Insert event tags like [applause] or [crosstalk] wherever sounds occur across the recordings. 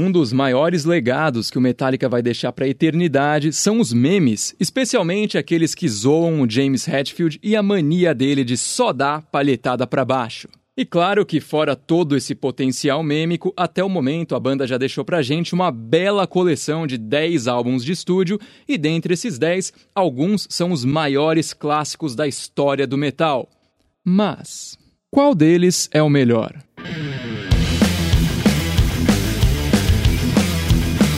Um dos maiores legados que o Metallica vai deixar para a eternidade são os memes, especialmente aqueles que zoam o James Hetfield e a mania dele de só dar palhetada para baixo. E claro que, fora todo esse potencial mêmico, até o momento a banda já deixou pra gente uma bela coleção de 10 álbuns de estúdio, e dentre esses 10, alguns são os maiores clássicos da história do metal. Mas, qual deles é o melhor?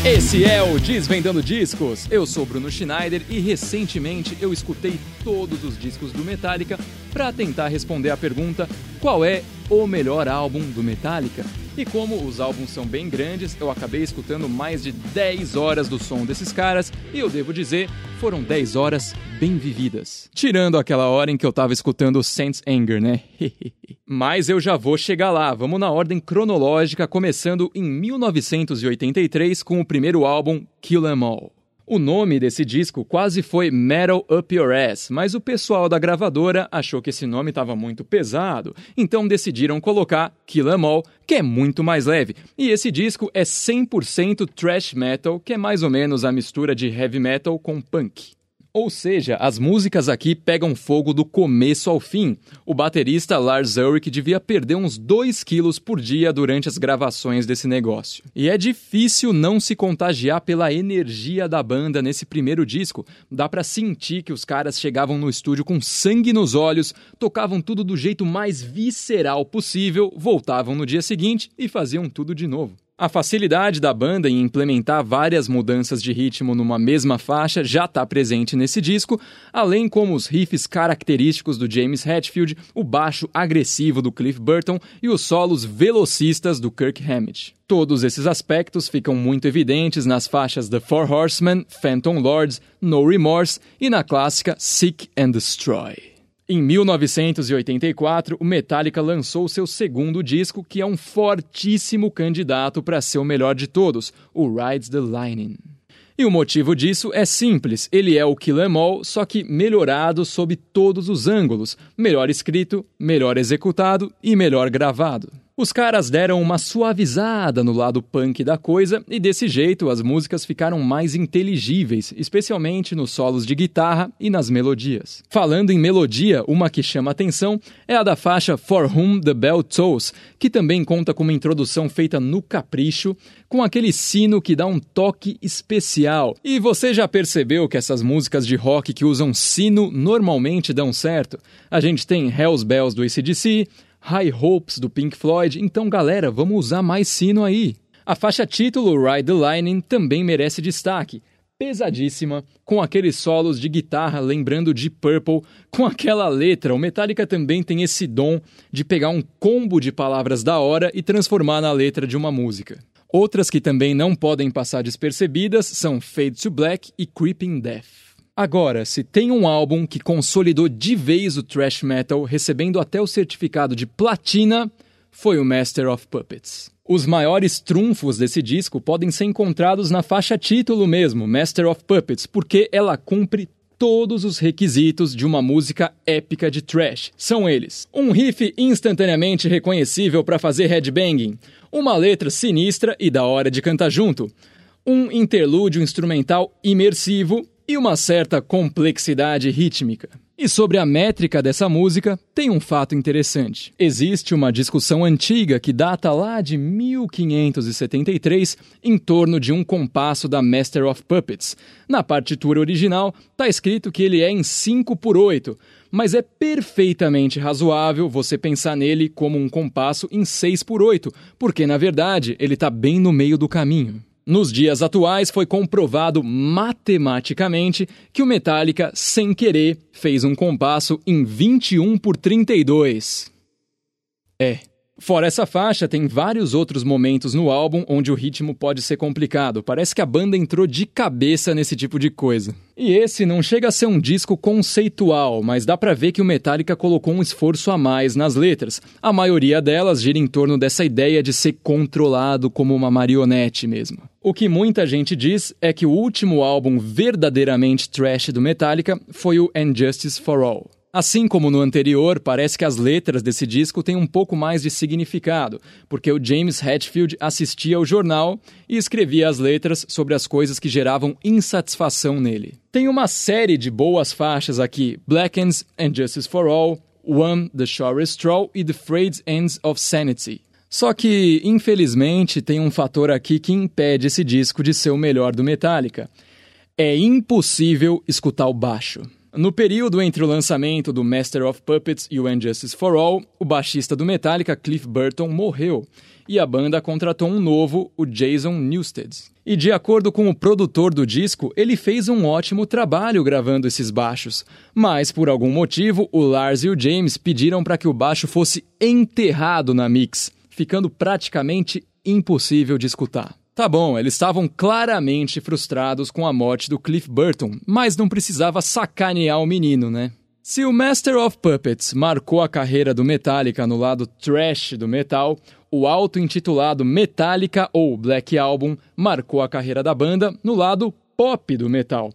Esse é o Desvendando Discos. Eu sou Bruno Schneider e recentemente eu escutei todos os discos do Metallica para tentar responder a pergunta: qual é o melhor álbum do Metallica? E como os álbuns são bem grandes, eu acabei escutando mais de 10 horas do som desses caras e eu devo dizer, foram 10 horas bem vividas. Tirando aquela hora em que eu tava escutando Saints Anger, né? [laughs] Mas eu já vou chegar lá. Vamos na ordem cronológica, começando em 1983 com o primeiro álbum Kill Em All. O nome desse disco quase foi Metal Up Your Ass, mas o pessoal da gravadora achou que esse nome estava muito pesado, então decidiram colocar Kill Em All, que é muito mais leve. E esse disco é 100% thrash metal, que é mais ou menos a mistura de heavy metal com punk. Ou seja, as músicas aqui pegam fogo do começo ao fim. O baterista Lars Ulrich devia perder uns 2 quilos por dia durante as gravações desse negócio. E é difícil não se contagiar pela energia da banda nesse primeiro disco. Dá para sentir que os caras chegavam no estúdio com sangue nos olhos, tocavam tudo do jeito mais visceral possível, voltavam no dia seguinte e faziam tudo de novo. A facilidade da banda em implementar várias mudanças de ritmo numa mesma faixa já está presente nesse disco, além como os riffs característicos do James Hetfield, o baixo agressivo do Cliff Burton e os solos velocistas do Kirk Hammett. Todos esses aspectos ficam muito evidentes nas faixas The Four Horsemen, Phantom Lords, No Remorse e na clássica Seek and Destroy. Em 1984, o Metallica lançou seu segundo disco, que é um fortíssimo candidato para ser o melhor de todos, o Rides the Lightning. E o motivo disso é simples, ele é o Kill Em All, só que melhorado sob todos os ângulos, melhor escrito, melhor executado e melhor gravado. Os caras deram uma suavizada no lado punk da coisa e desse jeito as músicas ficaram mais inteligíveis, especialmente nos solos de guitarra e nas melodias. Falando em melodia, uma que chama atenção é a da faixa For Whom the Bell Tolls, que também conta com uma introdução feita no capricho, com aquele sino que dá um toque especial. E você já percebeu que essas músicas de rock que usam sino normalmente dão certo? A gente tem Hells Bells do ACDC, High Hopes do Pink Floyd, então galera, vamos usar mais sino aí. A faixa título Ride the Lightning também merece destaque. Pesadíssima, com aqueles solos de guitarra lembrando de Purple, com aquela letra. O Metallica também tem esse dom de pegar um combo de palavras da hora e transformar na letra de uma música. Outras que também não podem passar despercebidas são Fade to Black e Creeping Death. Agora, se tem um álbum que consolidou de vez o thrash metal, recebendo até o certificado de platina, foi o Master of Puppets. Os maiores trunfos desse disco podem ser encontrados na faixa título mesmo, Master of Puppets, porque ela cumpre todos os requisitos de uma música épica de thrash. São eles: um riff instantaneamente reconhecível para fazer headbanging, uma letra sinistra e da hora de cantar junto, um interlúdio instrumental imersivo e uma certa complexidade rítmica. E sobre a métrica dessa música, tem um fato interessante. Existe uma discussão antiga que data lá de 1573 em torno de um compasso da Master of Puppets. Na partitura original, está escrito que ele é em 5 por 8, mas é perfeitamente razoável você pensar nele como um compasso em 6 por 8, porque na verdade ele está bem no meio do caminho. Nos dias atuais, foi comprovado matematicamente que o Metallica, sem querer, fez um compasso em 21 por 32. É, Fora essa faixa, tem vários outros momentos no álbum onde o ritmo pode ser complicado. Parece que a banda entrou de cabeça nesse tipo de coisa. E esse não chega a ser um disco conceitual, mas dá pra ver que o Metallica colocou um esforço a mais nas letras. A maioria delas gira em torno dessa ideia de ser controlado como uma marionete mesmo. O que muita gente diz é que o último álbum verdadeiramente trash do Metallica foi o And Justice for All. Assim como no anterior, parece que as letras desse disco têm um pouco mais de significado, porque o James Hetfield assistia ao jornal e escrevia as letras sobre as coisas que geravam insatisfação nele. Tem uma série de boas faixas aqui: Blackens and Justice for All, One, The Shore Straw e The Frayed Ends of Sanity. Só que, infelizmente, tem um fator aqui que impede esse disco de ser o melhor do Metallica. É impossível escutar o baixo. No período entre o lançamento do Master of Puppets e o Injustice for All, o baixista do Metallica, Cliff Burton, morreu e a banda contratou um novo, o Jason Newsted. E de acordo com o produtor do disco, ele fez um ótimo trabalho gravando esses baixos, mas por algum motivo o Lars e o James pediram para que o baixo fosse enterrado na mix, ficando praticamente impossível de escutar. Tá bom, eles estavam claramente frustrados com a morte do Cliff Burton, mas não precisava sacanear o menino, né? Se o Master of Puppets marcou a carreira do Metallica no lado trash do metal, o auto-intitulado Metallica ou Black Album marcou a carreira da banda no lado pop do metal.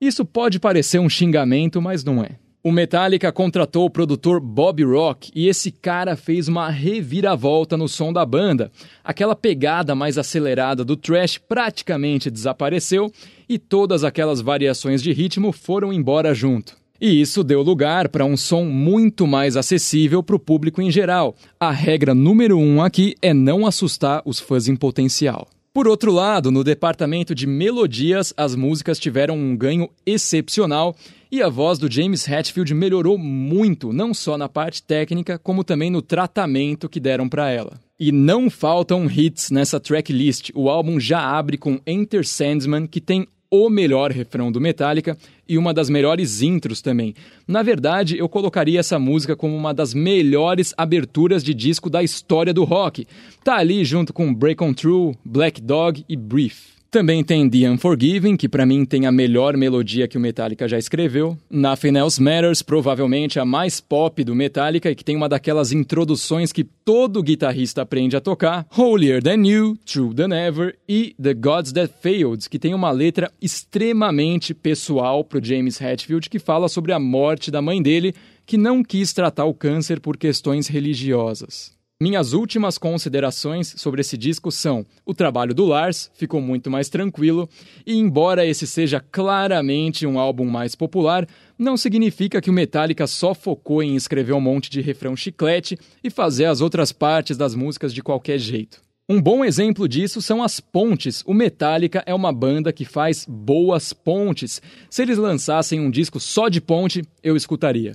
Isso pode parecer um xingamento, mas não é. O Metallica contratou o produtor Bob Rock e esse cara fez uma reviravolta no som da banda. Aquela pegada mais acelerada do thrash praticamente desapareceu e todas aquelas variações de ritmo foram embora junto. E isso deu lugar para um som muito mais acessível para o público em geral. A regra número um aqui é não assustar os fãs em potencial. Por outro lado, no departamento de melodias, as músicas tiveram um ganho excepcional e a voz do James Hetfield melhorou muito, não só na parte técnica, como também no tratamento que deram para ela. E não faltam hits nessa tracklist. O álbum já abre com Enter Sandman, que tem o melhor refrão do Metallica e uma das melhores intros também. Na verdade, eu colocaria essa música como uma das melhores aberturas de disco da história do rock. Tá ali junto com Break On True, Black Dog e Brief. Também tem The Unforgiven, que para mim tem a melhor melodia que o Metallica já escreveu. Nothing Else Matters, provavelmente a mais pop do Metallica e que tem uma daquelas introduções que todo guitarrista aprende a tocar. Holier Than You, True Than Ever e The Gods That Failed, que tem uma letra extremamente pessoal pro James Hetfield que fala sobre a morte da mãe dele, que não quis tratar o câncer por questões religiosas. Minhas últimas considerações sobre esse disco são: o trabalho do Lars ficou muito mais tranquilo, e embora esse seja claramente um álbum mais popular, não significa que o Metallica só focou em escrever um monte de refrão chiclete e fazer as outras partes das músicas de qualquer jeito. Um bom exemplo disso são as pontes. O Metallica é uma banda que faz boas pontes. Se eles lançassem um disco só de ponte, eu escutaria.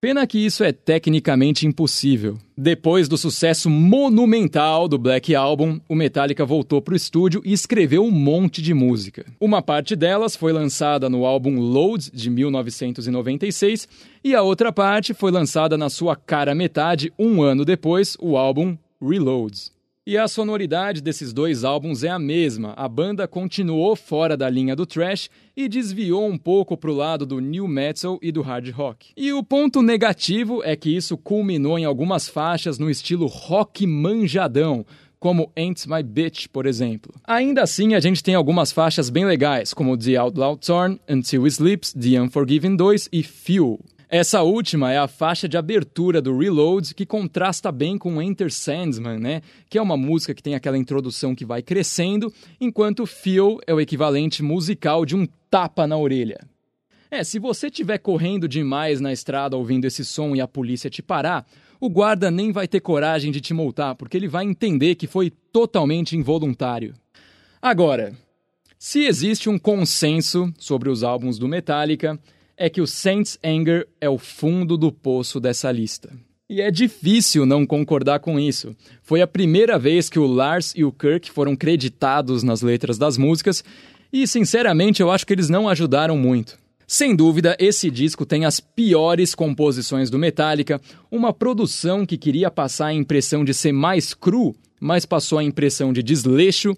Pena que isso é tecnicamente impossível. Depois do sucesso monumental do Black Album, o Metallica voltou para o estúdio e escreveu um monte de música. Uma parte delas foi lançada no álbum Load de 1996 e a outra parte foi lançada na sua cara metade um ano depois, o álbum Reloads. E a sonoridade desses dois álbuns é a mesma. A banda continuou fora da linha do thrash e desviou um pouco para o lado do new metal e do hard rock. E o ponto negativo é que isso culminou em algumas faixas no estilo rock manjadão, como Ain't My Bitch, por exemplo. Ainda assim, a gente tem algumas faixas bem legais, como The Outlaw Torn, Until He Sleeps, The Unforgiven 2 e Fuel. Essa última é a faixa de abertura do Reload, que contrasta bem com Enter Sandman, né? Que é uma música que tem aquela introdução que vai crescendo, enquanto Feel é o equivalente musical de um tapa na orelha. É, se você estiver correndo demais na estrada ouvindo esse som e a polícia te parar, o guarda nem vai ter coragem de te multar, porque ele vai entender que foi totalmente involuntário. Agora, se existe um consenso sobre os álbuns do Metallica, é que o Saints Anger é o fundo do poço dessa lista. E é difícil não concordar com isso. Foi a primeira vez que o Lars e o Kirk foram creditados nas letras das músicas, e sinceramente eu acho que eles não ajudaram muito. Sem dúvida, esse disco tem as piores composições do Metallica, uma produção que queria passar a impressão de ser mais cru, mas passou a impressão de desleixo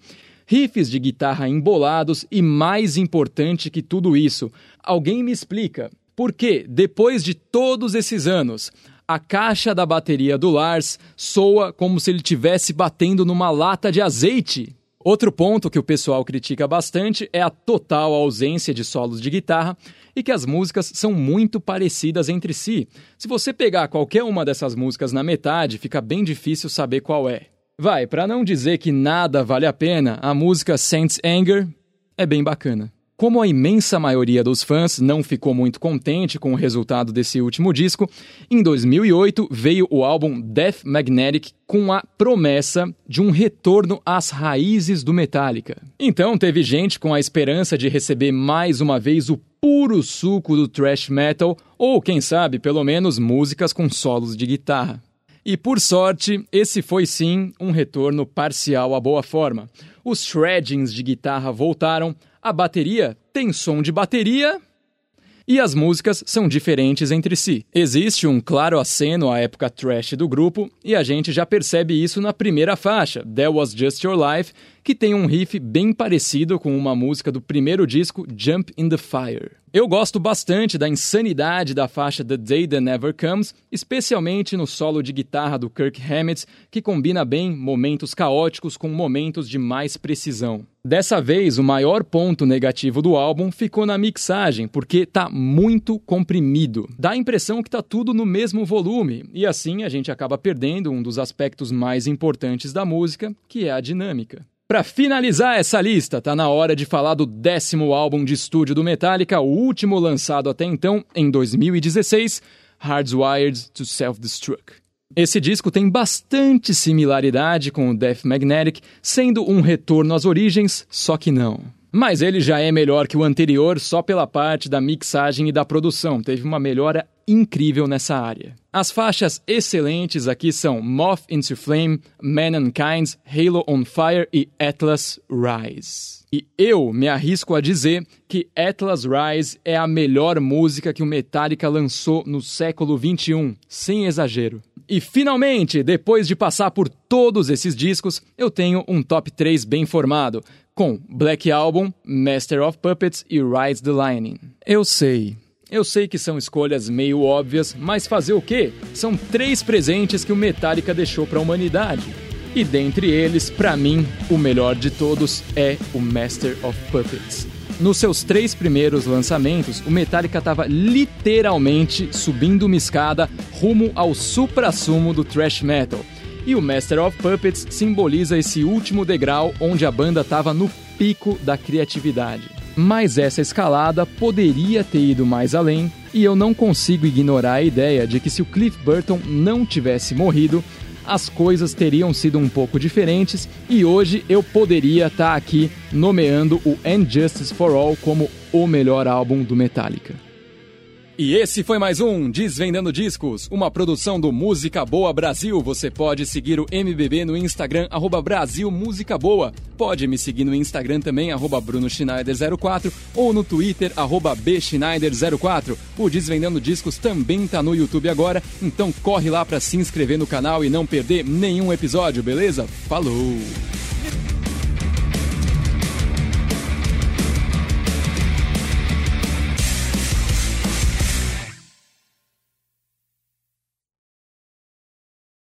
riffs de guitarra embolados e, mais importante que tudo isso, alguém me explica por que, depois de todos esses anos, a caixa da bateria do Lars soa como se ele estivesse batendo numa lata de azeite? Outro ponto que o pessoal critica bastante é a total ausência de solos de guitarra e que as músicas são muito parecidas entre si. Se você pegar qualquer uma dessas músicas na metade, fica bem difícil saber qual é. Vai, para não dizer que nada vale a pena, a música Saints Anger é bem bacana. Como a imensa maioria dos fãs não ficou muito contente com o resultado desse último disco, em 2008 veio o álbum Death Magnetic com a promessa de um retorno às raízes do Metallica. Então teve gente com a esperança de receber mais uma vez o puro suco do thrash metal, ou quem sabe, pelo menos músicas com solos de guitarra. E por sorte, esse foi sim um retorno parcial à boa forma. Os shreddings de guitarra voltaram, a bateria tem som de bateria e as músicas são diferentes entre si. Existe um claro aceno à época trash do grupo e a gente já percebe isso na primeira faixa, That Was Just Your Life, que tem um riff bem parecido com uma música do primeiro disco, Jump in the Fire. Eu gosto bastante da insanidade da faixa The Day That Never Comes, especialmente no solo de guitarra do Kirk Hammett, que combina bem momentos caóticos com momentos de mais precisão. Dessa vez, o maior ponto negativo do álbum ficou na mixagem, porque tá muito comprimido. Dá a impressão que tá tudo no mesmo volume, e assim a gente acaba perdendo um dos aspectos mais importantes da música, que é a dinâmica. Para finalizar essa lista, tá na hora de falar do décimo álbum de estúdio do Metallica, o último lançado até então, em 2016, Hardwired to Self-Destruct. Esse disco tem bastante similaridade com o Death Magnetic, sendo um retorno às origens, só que não. Mas ele já é melhor que o anterior só pela parte da mixagem e da produção, teve uma melhora incrível nessa área. As faixas excelentes aqui são Moth into Flame, Mankind, Halo on Fire e Atlas Rise. E eu me arrisco a dizer que Atlas Rise é a melhor música que o Metallica lançou no século 21, sem exagero. E finalmente, depois de passar por todos esses discos, eu tenho um top 3 bem formado, com Black Album, Master of Puppets e Rise the Lightning. Eu sei, eu sei que são escolhas meio óbvias, mas fazer o quê? São três presentes que o Metallica deixou para a humanidade. E dentre eles, para mim, o melhor de todos é o Master of Puppets. Nos seus três primeiros lançamentos, o Metallica estava literalmente subindo uma escada rumo ao supra-sumo do thrash metal. E o Master of Puppets simboliza esse último degrau onde a banda estava no pico da criatividade. Mas essa escalada poderia ter ido mais além, e eu não consigo ignorar a ideia de que se o Cliff Burton não tivesse morrido, as coisas teriam sido um pouco diferentes e hoje eu poderia estar aqui nomeando o And Justice for All como o melhor álbum do Metallica. E esse foi mais um Desvendando Discos, uma produção do Música Boa Brasil. Você pode seguir o MBB no Instagram, arroba Brasil Música Boa. Pode me seguir no Instagram também, arroba Bruno Schneider04 ou no Twitter, arroba Bschneider04. O Desvendando Discos também tá no YouTube agora, então corre lá para se inscrever no canal e não perder nenhum episódio, beleza? Falou!